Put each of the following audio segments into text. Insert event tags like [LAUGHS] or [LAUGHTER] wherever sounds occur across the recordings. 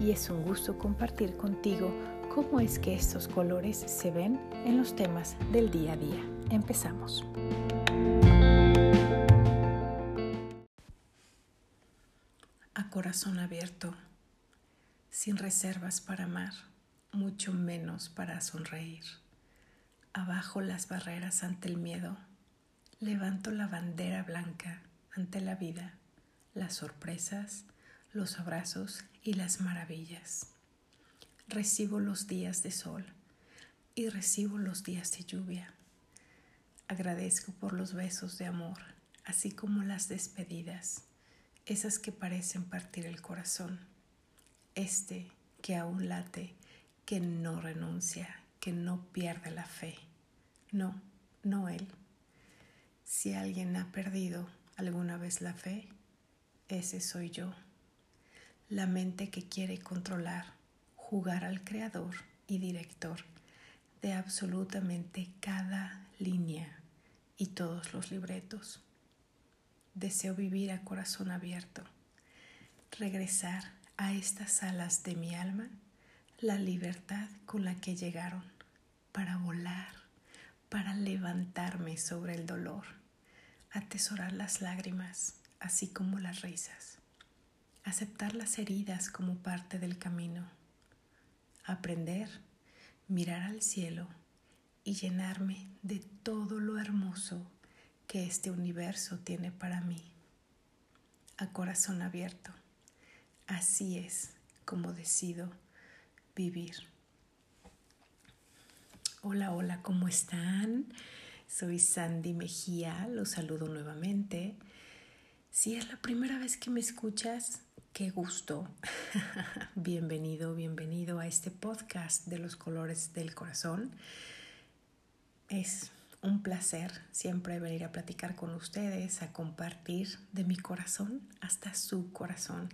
y es un gusto compartir contigo cómo es que estos colores se ven en los temas del día a día. Empezamos. A corazón abierto, sin reservas para amar, mucho menos para sonreír. Abajo las barreras ante el miedo, levanto la bandera blanca ante la vida, las sorpresas, los abrazos y las maravillas. Recibo los días de sol y recibo los días de lluvia. Agradezco por los besos de amor, así como las despedidas, esas que parecen partir el corazón. Este que aún late, que no renuncia, que no pierde la fe. No, no él. Si alguien ha perdido alguna vez la fe, ese soy yo la mente que quiere controlar, jugar al creador y director de absolutamente cada línea y todos los libretos. Deseo vivir a corazón abierto, regresar a estas alas de mi alma la libertad con la que llegaron para volar, para levantarme sobre el dolor, atesorar las lágrimas, así como las risas aceptar las heridas como parte del camino, aprender, mirar al cielo y llenarme de todo lo hermoso que este universo tiene para mí. A corazón abierto, así es como decido vivir. Hola, hola, ¿cómo están? Soy Sandy Mejía, los saludo nuevamente. Si es la primera vez que me escuchas, Qué gusto. [LAUGHS] bienvenido, bienvenido a este podcast de los colores del corazón. Es un placer siempre venir a platicar con ustedes, a compartir de mi corazón hasta su corazón.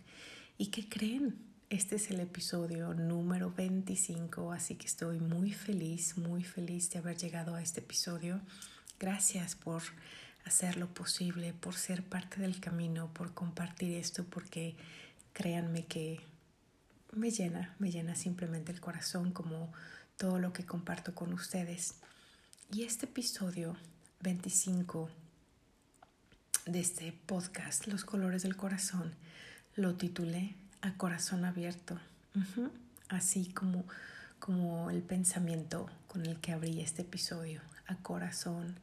¿Y qué creen? Este es el episodio número 25, así que estoy muy feliz, muy feliz de haber llegado a este episodio. Gracias por hacer lo posible, por ser parte del camino, por compartir esto, porque créanme que me llena, me llena simplemente el corazón como todo lo que comparto con ustedes. Y este episodio 25 de este podcast, Los colores del corazón, lo titulé A corazón abierto, así como, como el pensamiento con el que abrí este episodio, a corazón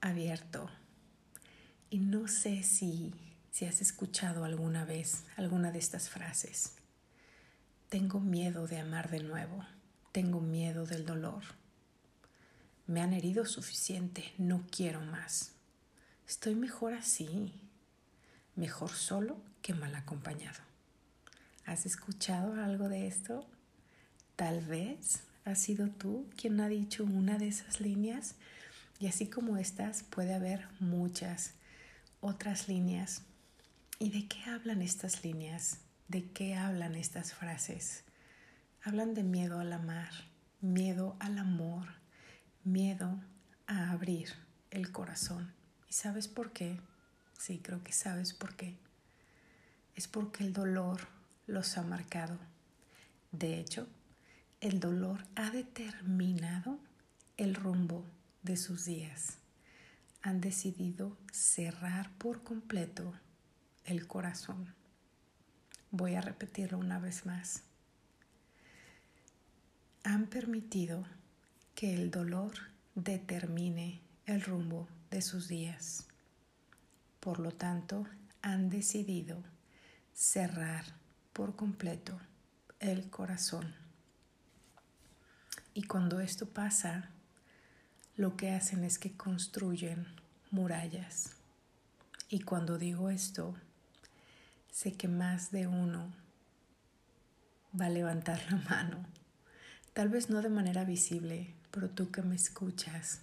abierto. Y no sé si si has escuchado alguna vez alguna de estas frases. Tengo miedo de amar de nuevo, tengo miedo del dolor. Me han herido suficiente, no quiero más. Estoy mejor así, mejor solo que mal acompañado. ¿Has escuchado algo de esto? Tal vez has sido tú quien ha dicho una de esas líneas y así como estas puede haber muchas otras líneas ¿Y de qué hablan estas líneas? ¿De qué hablan estas frases? Hablan de miedo al amar, miedo al amor, miedo a abrir el corazón. ¿Y sabes por qué? Sí, creo que sabes por qué. Es porque el dolor los ha marcado. De hecho, el dolor ha determinado el rumbo de sus días. Han decidido cerrar por completo el corazón. Voy a repetirlo una vez más. Han permitido que el dolor determine el rumbo de sus días. Por lo tanto, han decidido cerrar por completo el corazón. Y cuando esto pasa, lo que hacen es que construyen murallas. Y cuando digo esto, sé que más de uno va a levantar la mano Tal vez no de manera visible, pero tú que me escuchas,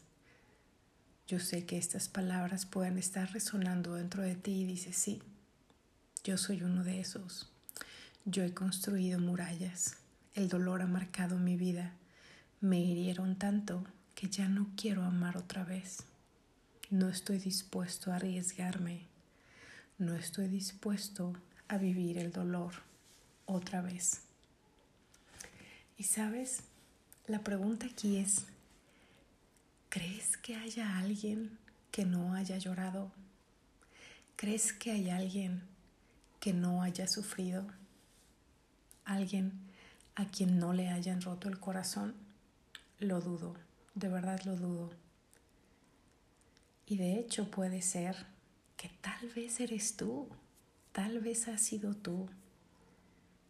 yo sé que estas palabras pueden estar resonando dentro de ti y dices, sí, yo soy uno de esos. Yo he construido murallas. El dolor ha marcado mi vida. Me hirieron tanto que ya no quiero amar otra vez. No estoy dispuesto a arriesgarme. No estoy dispuesto a vivir el dolor otra vez. Y sabes, la pregunta aquí es, ¿crees que haya alguien que no haya llorado? ¿Crees que hay alguien que no haya sufrido? ¿Alguien a quien no le hayan roto el corazón? Lo dudo, de verdad lo dudo. Y de hecho puede ser que tal vez eres tú, tal vez has sido tú,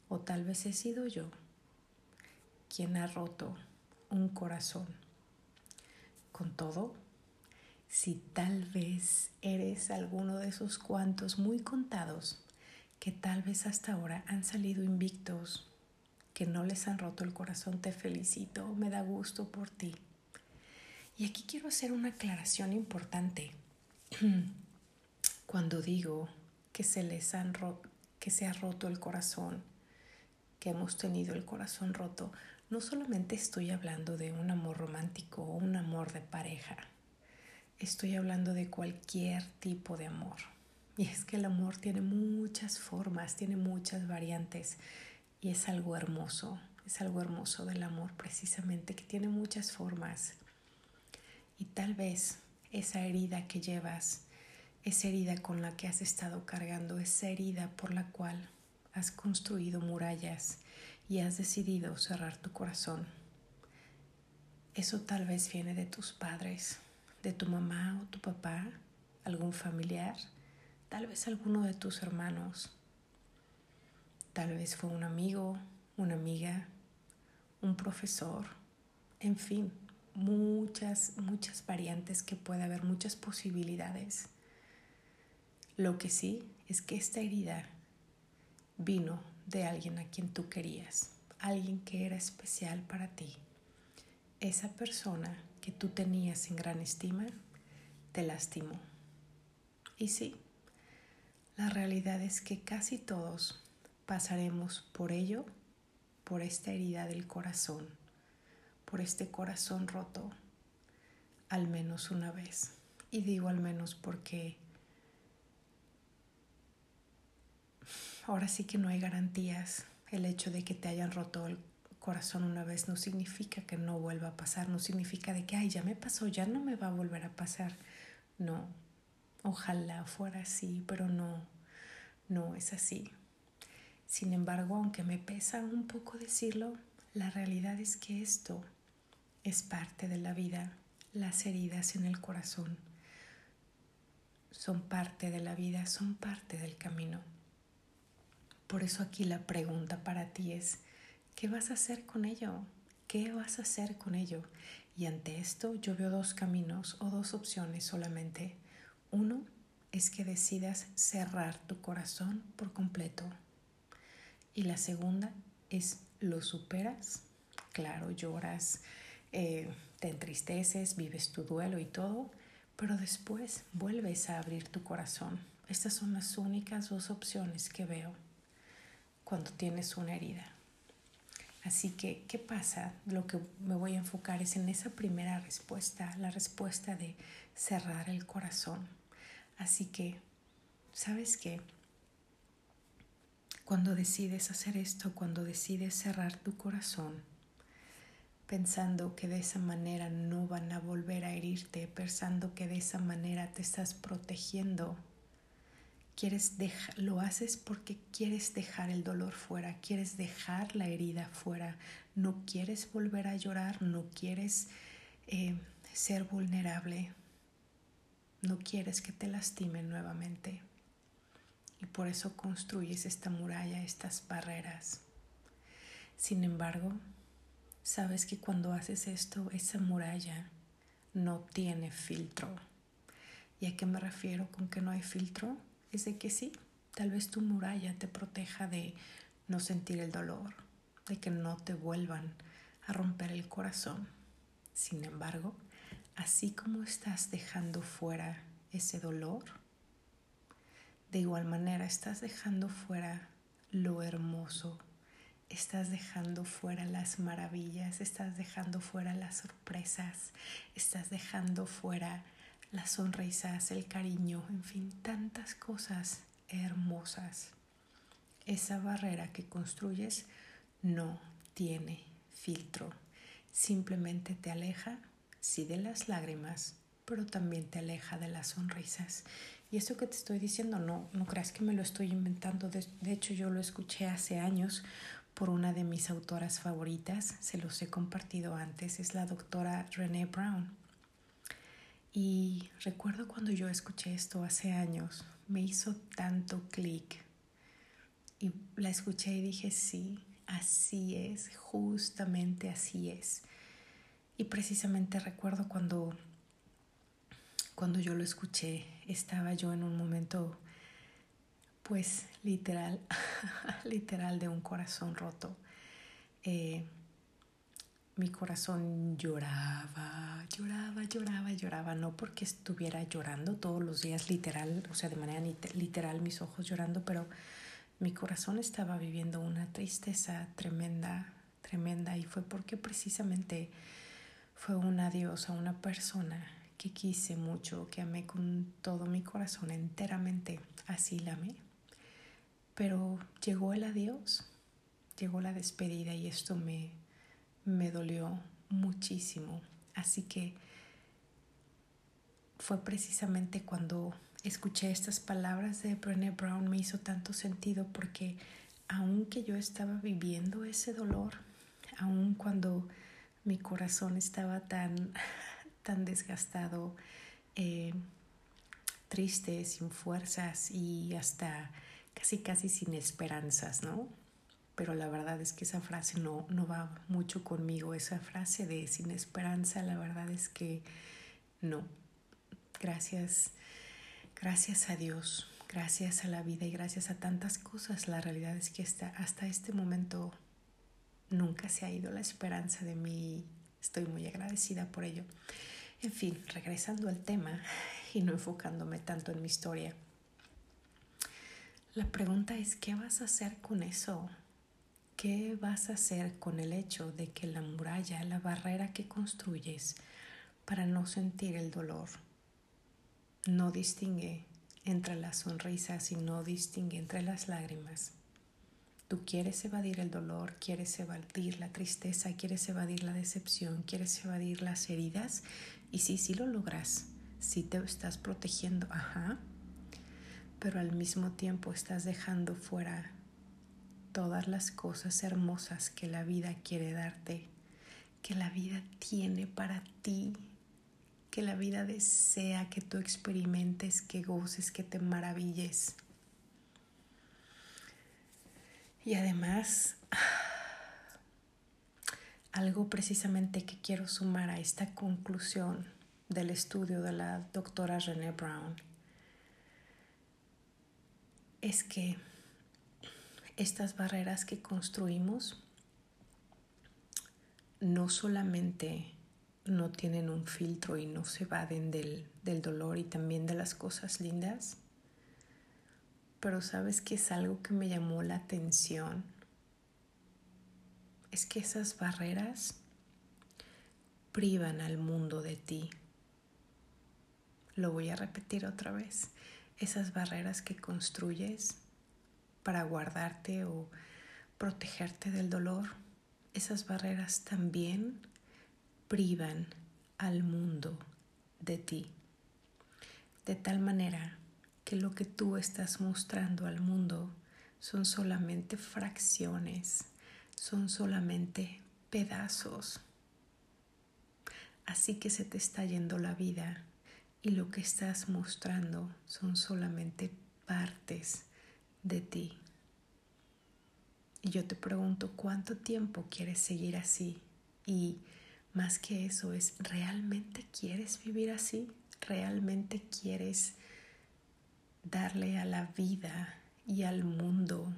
o tal vez he sido yo quien ha roto un corazón. Con todo, si tal vez eres alguno de esos cuantos muy contados que tal vez hasta ahora han salido invictos, que no les han roto el corazón, te felicito, me da gusto por ti. Y aquí quiero hacer una aclaración importante. [CLEARS THROAT] Cuando digo que se les han que se ha roto el corazón, que hemos tenido el corazón roto, no solamente estoy hablando de un amor romántico o un amor de pareja, estoy hablando de cualquier tipo de amor. Y es que el amor tiene muchas formas, tiene muchas variantes y es algo hermoso, es algo hermoso del amor precisamente, que tiene muchas formas. Y tal vez esa herida que llevas, esa herida con la que has estado cargando, esa herida por la cual has construido murallas y has decidido cerrar tu corazón. Eso tal vez viene de tus padres, de tu mamá o tu papá, algún familiar, tal vez alguno de tus hermanos. Tal vez fue un amigo, una amiga, un profesor, en fin, muchas, muchas variantes que puede haber, muchas posibilidades. Lo que sí es que esta herida vino de alguien a quien tú querías, alguien que era especial para ti. Esa persona que tú tenías en gran estima te lastimó. Y sí, la realidad es que casi todos pasaremos por ello, por esta herida del corazón, por este corazón roto, al menos una vez. Y digo al menos porque ahora sí que no hay garantías. El hecho de que te hayan roto el corazón una vez no significa que no vuelva a pasar, no significa de que, ay, ya me pasó, ya no me va a volver a pasar. No, ojalá fuera así, pero no, no es así. Sin embargo, aunque me pesa un poco decirlo, la realidad es que esto es parte de la vida. Las heridas en el corazón son parte de la vida, son parte del camino. Por eso aquí la pregunta para ti es, ¿qué vas a hacer con ello? ¿Qué vas a hacer con ello? Y ante esto yo veo dos caminos o dos opciones solamente. Uno es que decidas cerrar tu corazón por completo. Y la segunda es, lo superas, claro, lloras, eh, te entristeces, vives tu duelo y todo, pero después vuelves a abrir tu corazón. Estas son las únicas dos opciones que veo cuando tienes una herida. Así que, ¿qué pasa? Lo que me voy a enfocar es en esa primera respuesta, la respuesta de cerrar el corazón. Así que, ¿sabes qué? Cuando decides hacer esto, cuando decides cerrar tu corazón, pensando que de esa manera no van a volver a herirte, pensando que de esa manera te estás protegiendo quieres lo haces porque quieres dejar el dolor fuera, quieres dejar la herida fuera, no quieres volver a llorar, no quieres eh, ser vulnerable, no quieres que te lastimen nuevamente. Y por eso construyes esta muralla, estas barreras. Sin embargo, sabes que cuando haces esto, esa muralla no tiene filtro. ¿Y a qué me refiero con que no hay filtro? Es de que sí, tal vez tu muralla te proteja de no sentir el dolor, de que no te vuelvan a romper el corazón. Sin embargo, así como estás dejando fuera ese dolor, de igual manera estás dejando fuera lo hermoso, estás dejando fuera las maravillas, estás dejando fuera las sorpresas, estás dejando fuera las sonrisas, el cariño, en fin, tantas cosas hermosas. Esa barrera que construyes no tiene filtro, simplemente te aleja, sí, de las lágrimas, pero también te aleja de las sonrisas. Y eso que te estoy diciendo, no, no creas que me lo estoy inventando. De, de, hecho, yo lo escuché hace años por una de mis autoras favoritas. Se los he compartido antes. Es la doctora Renee Brown. Y recuerdo cuando yo escuché esto hace años, me hizo tanto clic. Y la escuché y dije, sí, así es, justamente así es. Y precisamente recuerdo cuando cuando yo lo escuché, estaba yo en un momento, pues literal, [LAUGHS] literal de un corazón roto. Eh, mi corazón lloraba, lloraba, lloraba, lloraba, no porque estuviera llorando todos los días literal, o sea, de manera literal mis ojos llorando, pero mi corazón estaba viviendo una tristeza tremenda, tremenda, y fue porque precisamente fue un adiós a una persona que quise mucho, que amé con todo mi corazón enteramente, así la amé. Pero llegó el adiós, llegó la despedida y esto me, me dolió muchísimo. Así que fue precisamente cuando escuché estas palabras de Brené Brown me hizo tanto sentido porque aunque yo estaba viviendo ese dolor, aun cuando mi corazón estaba tan [LAUGHS] tan desgastado, eh, triste, sin fuerzas y hasta casi casi sin esperanzas, ¿no? Pero la verdad es que esa frase no, no va mucho conmigo, esa frase de sin esperanza, la verdad es que no. Gracias, gracias a Dios, gracias a la vida y gracias a tantas cosas, la realidad es que hasta, hasta este momento nunca se ha ido la esperanza de mí. Estoy muy agradecida por ello. En fin, regresando al tema y no enfocándome tanto en mi historia. La pregunta es, ¿qué vas a hacer con eso? ¿Qué vas a hacer con el hecho de que la muralla, la barrera que construyes para no sentir el dolor, no distingue entre las sonrisas y no distingue entre las lágrimas? Tú quieres evadir el dolor, quieres evadir la tristeza, quieres evadir la decepción, quieres evadir las heridas y sí, sí lo logras, sí te estás protegiendo, ajá, pero al mismo tiempo estás dejando fuera todas las cosas hermosas que la vida quiere darte, que la vida tiene para ti, que la vida desea que tú experimentes, que goces, que te maravilles. Y además, [SIGHS] algo precisamente que quiero sumar a esta conclusión del estudio de la doctora René Brown es que estas barreras que construimos no solamente no tienen un filtro y no se evaden del, del dolor y también de las cosas lindas, pero sabes que es algo que me llamó la atención es que esas barreras privan al mundo de ti. Lo voy a repetir otra vez. Esas barreras que construyes para guardarte o protegerte del dolor, esas barreras también privan al mundo de ti. De tal manera que lo que tú estás mostrando al mundo son solamente fracciones son solamente pedazos. Así que se te está yendo la vida y lo que estás mostrando son solamente partes de ti. Y yo te pregunto, ¿cuánto tiempo quieres seguir así? Y más que eso es, ¿realmente quieres vivir así? ¿Realmente quieres darle a la vida y al mundo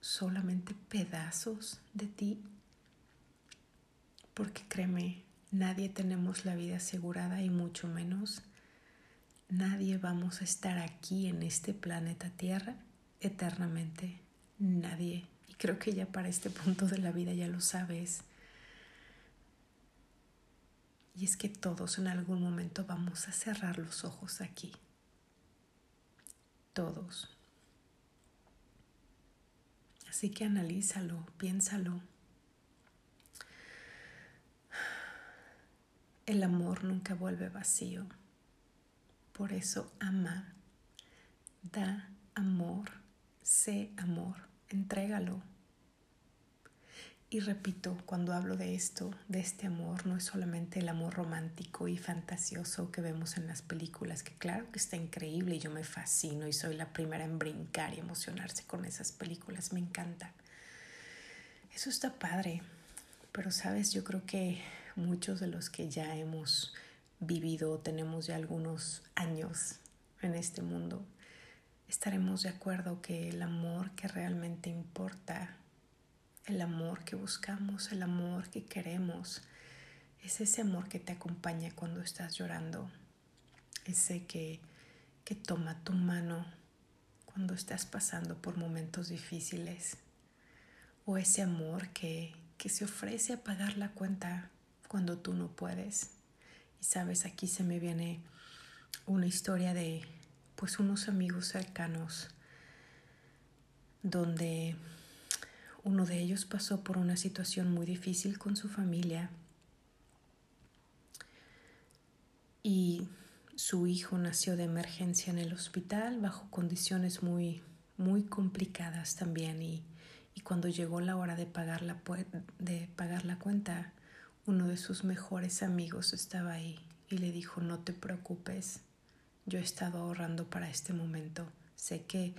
solamente pedazos de ti? porque créeme, nadie tenemos la vida asegurada y mucho menos nadie vamos a estar aquí en este planeta Tierra eternamente. Nadie. Y creo que ya para este punto de la vida ya lo sabes. Y es que todos en algún momento vamos a cerrar los ojos aquí. Todos. Así que analízalo, piénsalo. El amor nunca vuelve vacío. Por eso ama, da amor, sé amor, entrégalo. Y repito, cuando hablo de esto, de este amor, no es solamente el amor romántico y fantasioso que vemos en las películas, que claro que está increíble y yo me fascino y soy la primera en brincar y emocionarse con esas películas, me encanta. Eso está padre, pero sabes, yo creo que muchos de los que ya hemos vivido, tenemos ya algunos años en este mundo, estaremos de acuerdo que el amor que realmente importa, el amor que buscamos, el amor que queremos, es ese amor que te acompaña cuando estás llorando, ese que, que toma tu mano cuando estás pasando por momentos difíciles, o ese amor que, que se ofrece a pagar la cuenta cuando tú no puedes. Y sabes, aquí se me viene una historia de pues unos amigos cercanos donde uno de ellos pasó por una situación muy difícil con su familia. Y su hijo nació de emergencia en el hospital bajo condiciones muy muy complicadas también. Y, y cuando llegó la hora de pagar la, de pagar la cuenta uno de sus mejores amigos estaba ahí y le dijo, no te preocupes, yo he estado ahorrando para este momento. Sé que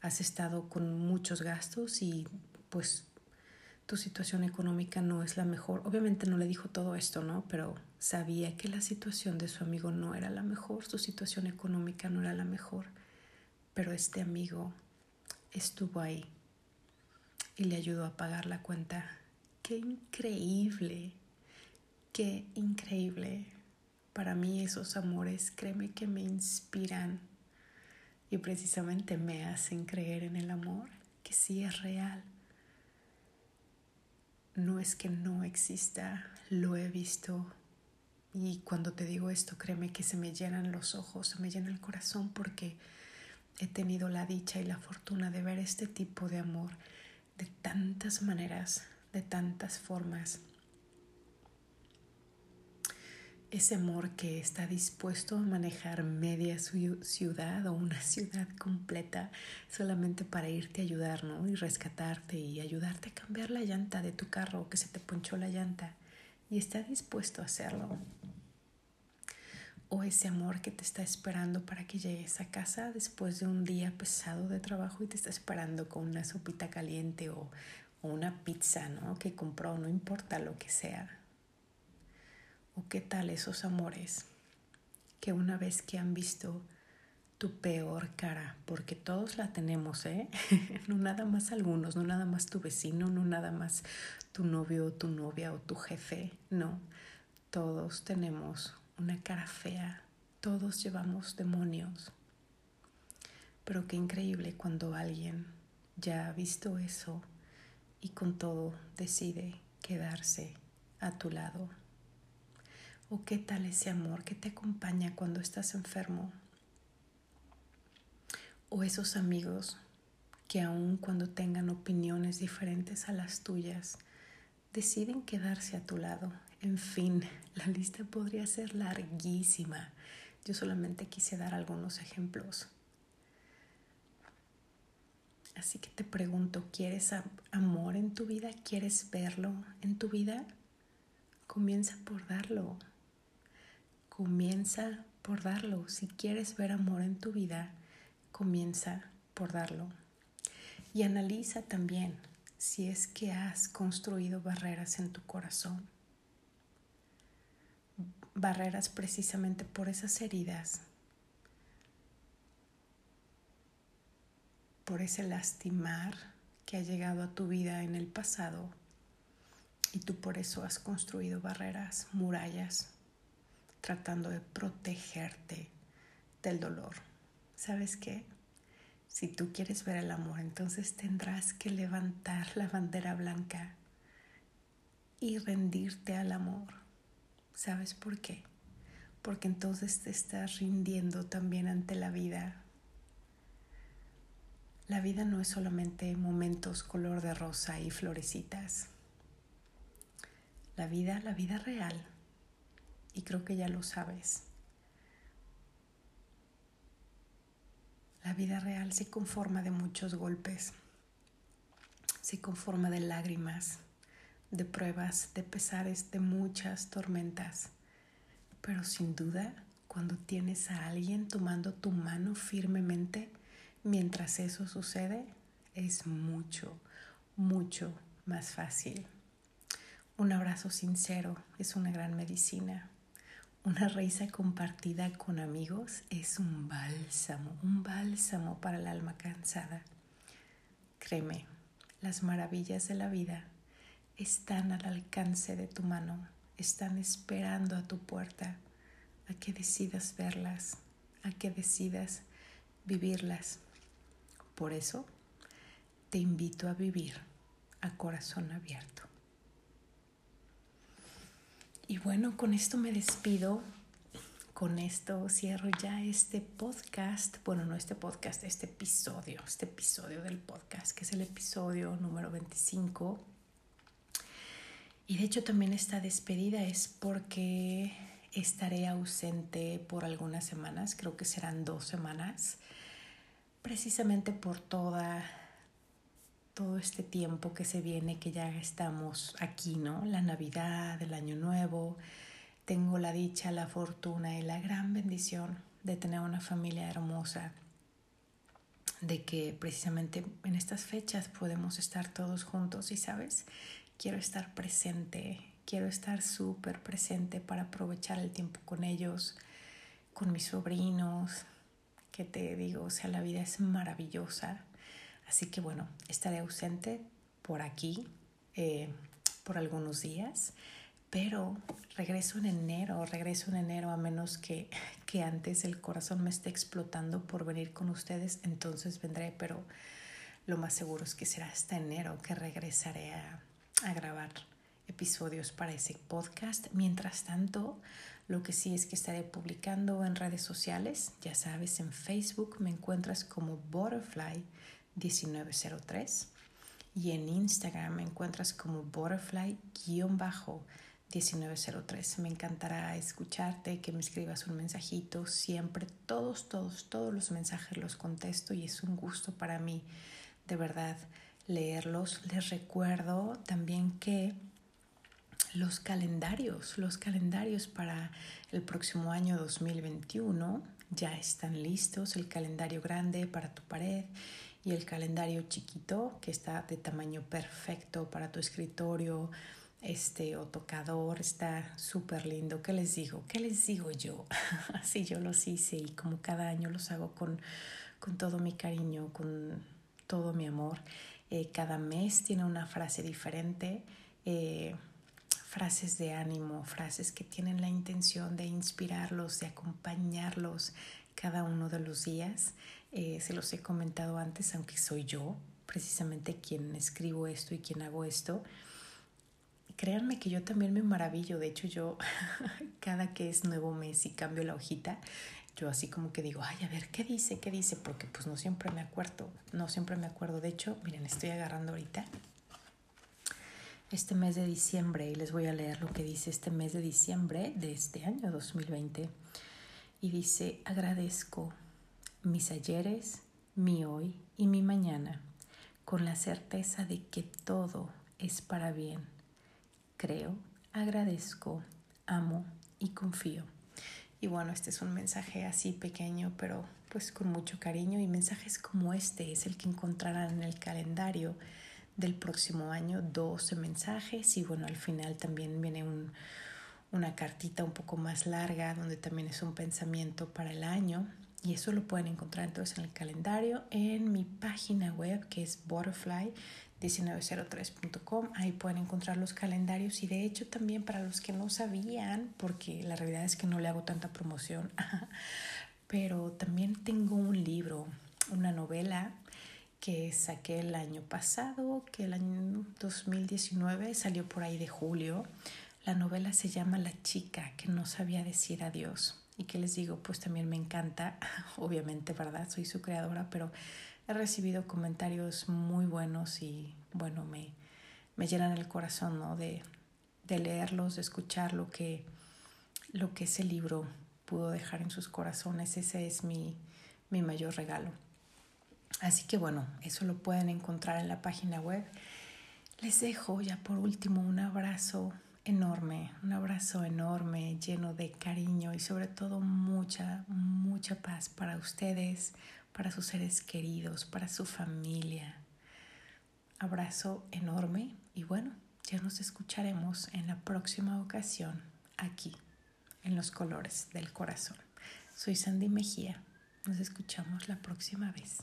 has estado con muchos gastos y pues tu situación económica no es la mejor. Obviamente no le dijo todo esto, ¿no? Pero sabía que la situación de su amigo no era la mejor, su situación económica no era la mejor. Pero este amigo estuvo ahí y le ayudó a pagar la cuenta. ¡Qué increíble! Qué increíble. Para mí esos amores, créeme que me inspiran y precisamente me hacen creer en el amor, que sí es real. No es que no exista, lo he visto y cuando te digo esto, créeme que se me llenan los ojos, se me llena el corazón porque he tenido la dicha y la fortuna de ver este tipo de amor de tantas maneras, de tantas formas ese amor que está dispuesto a manejar media ciudad o una [LAUGHS] ciudad completa solamente para irte a ayudar, ¿no? Y rescatarte y ayudarte a cambiar la llanta de tu carro o que se te ponchó la llanta y está dispuesto a hacerlo. O ese amor que te está esperando para que llegues a casa después de un día pesado de trabajo y te está esperando con una sopita caliente o, o una pizza, ¿no? Que compró, no importa lo que sea ¿O qué tal esos amores que una vez que han visto tu peor cara, porque todos la tenemos, ¿eh? [LAUGHS] no nada más algunos, no nada más tu vecino, no nada más tu novio o tu novia o tu jefe, no, todos tenemos una cara fea, todos llevamos demonios. Pero qué increíble cuando alguien ya ha visto eso y con todo decide quedarse a tu lado. ¿O qué tal ese amor que te acompaña cuando estás enfermo? O esos amigos que aun cuando tengan opiniones diferentes a las tuyas, deciden quedarse a tu lado. En fin, [LAUGHS] la lista podría ser larguísima. Yo solamente quise dar algunos ejemplos. Así que te pregunto, ¿quieres amor en tu vida? ¿Quieres verlo en tu vida? Comienza por darlo. Comienza por darlo. Si quieres ver amor en tu vida, comienza por darlo. Y analiza también si es que has construido barreras en tu corazón. Barreras precisamente por esas heridas, por ese lastimar que ha llegado a tu vida en el pasado Y tú por eso has construido barreras, murallas, tratando de protegerte del dolor. ¿Sabes qué? Si tú quieres ver el amor, entonces tendrás que levantar la bandera blanca y rendirte al amor. ¿Sabes por qué? Porque entonces te estás rindiendo también ante la vida. La vida no es solamente momentos color de rosa y florecitas. La vida, la vida real, y creo que ya lo sabes, La vida real se conforma de muchos golpes, se conforma de lágrimas, de pruebas, de pesares, de muchas tormentas. Pero sin duda, cuando tienes a alguien tomando tu mano firmemente, mientras eso sucede, es mucho, mucho más fácil. Un abrazo sincero es una gran medicina. Una risa compartida con amigos es un bálsamo, un bálsamo para el alma cansada. Créeme, las maravillas de la vida están al alcance de tu mano, están esperando a tu puerta, a que decidas verlas, a que decidas vivirlas. Por eso, te invito a vivir a corazón abierto. Y bueno, con esto me despido. Con esto cierro ya este podcast. Bueno, no este podcast, este episodio, este episodio del podcast, que es el episodio número 25. Y de hecho también esta despedida es porque estaré ausente por algunas semanas, creo que serán dos semanas, precisamente por toda todo este tiempo que se viene, que ya estamos aquí, ¿no? La Navidad, el Año Nuevo. Tengo la dicha, la fortuna y la gran bendición de tener una familia hermosa, de que precisamente en estas fechas podemos estar todos juntos y, ¿sabes? Quiero estar presente, quiero estar súper presente para aprovechar el tiempo con ellos, con mis sobrinos, que te digo, o sea, la vida es maravillosa Así que bueno, estaré ausente por aquí eh, por algunos días, pero regreso en enero, regreso en enero a menos que, [LAUGHS] que antes el corazón me esté explotando por venir con ustedes, entonces vendré, pero lo más seguro es que será hasta enero que regresaré a, a grabar episodios para ese podcast. Mientras tanto, lo que sí es que estaré publicando en redes sociales, ya sabes, en Facebook me encuentras como Butterfly 1903 y en Instagram me encuentras como butterfly-1903. Me encantará escucharte, que me escribas un mensajito. Siempre, todos, todos, todos los mensajes los contesto y es un gusto para mí, de verdad, leerlos. Les recuerdo también que los calendarios, los calendarios para el próximo año 2021 ya están listos. El calendario grande para tu pared y el calendario chiquito que está de tamaño perfecto para tu escritorio este o tocador está súper lindo. ¿Qué les digo? ¿Qué les digo yo? [LAUGHS] Así yo los hice y como cada año los hago con, con todo mi cariño, con todo mi amor. Eh, cada mes tiene una frase diferente. Eh, frases de ánimo, frases que tienen la intención de inspirarlos, de acompañarlos cada uno de los días. Eh, se los he comentado antes, aunque soy yo precisamente quien escribo esto y quien hago esto. Créanme que yo también me maravillo, de hecho yo [LAUGHS] cada que es nuevo mes y cambio la hojita, yo así como que digo, ay, a ver, ¿qué dice? ¿Qué dice? Porque pues no siempre me acuerdo, no siempre me acuerdo. De hecho, miren, estoy agarrando ahorita este mes de diciembre y les voy a leer lo que dice este mes de diciembre de este año 2020. Y dice, agradezco mis ayeres, mi hoy y mi mañana, con la certeza de que todo es para bien. Creo, agradezco, amo y confío. Y bueno, este es un mensaje así pequeño, pero pues con mucho cariño y mensajes como este es el que encontrarán en el calendario del próximo año, 12 mensajes y bueno, al final también viene un, una cartita un poco más larga donde también es un pensamiento para el año y eso lo pueden encontrar entonces en el calendario en mi página web que es butterfly1903.com. Ahí pueden encontrar los calendarios y de hecho también para los que no sabían, porque la realidad es que no le hago tanta promoción, [LAUGHS] pero también tengo un libro, una novela que saqué el año pasado, que el año 2019 salió por ahí de julio. La novela se llama La chica que no sabía decir adiós y que les digo, pues también me encanta, [LAUGHS] obviamente, ¿verdad? Soy su creadora, pero he recibido comentarios muy buenos y bueno, me, me llenan el corazón, ¿no? De, de leerlos, de escuchar lo que, lo que ese libro pudo dejar en sus corazones. Ese es mi, mi mayor regalo. Así que bueno, eso lo pueden encontrar en la página web. Les dejo ya por último un abrazo enorme, un abrazo enorme, lleno de cariño y sobre todo mucha, mucha paz para ustedes, para sus seres queridos, para su familia. Abrazo enorme y bueno, ya nos escucharemos en la próxima ocasión aquí, en los colores del corazón. Soy Sandy Mejía. Nos escuchamos la próxima vez.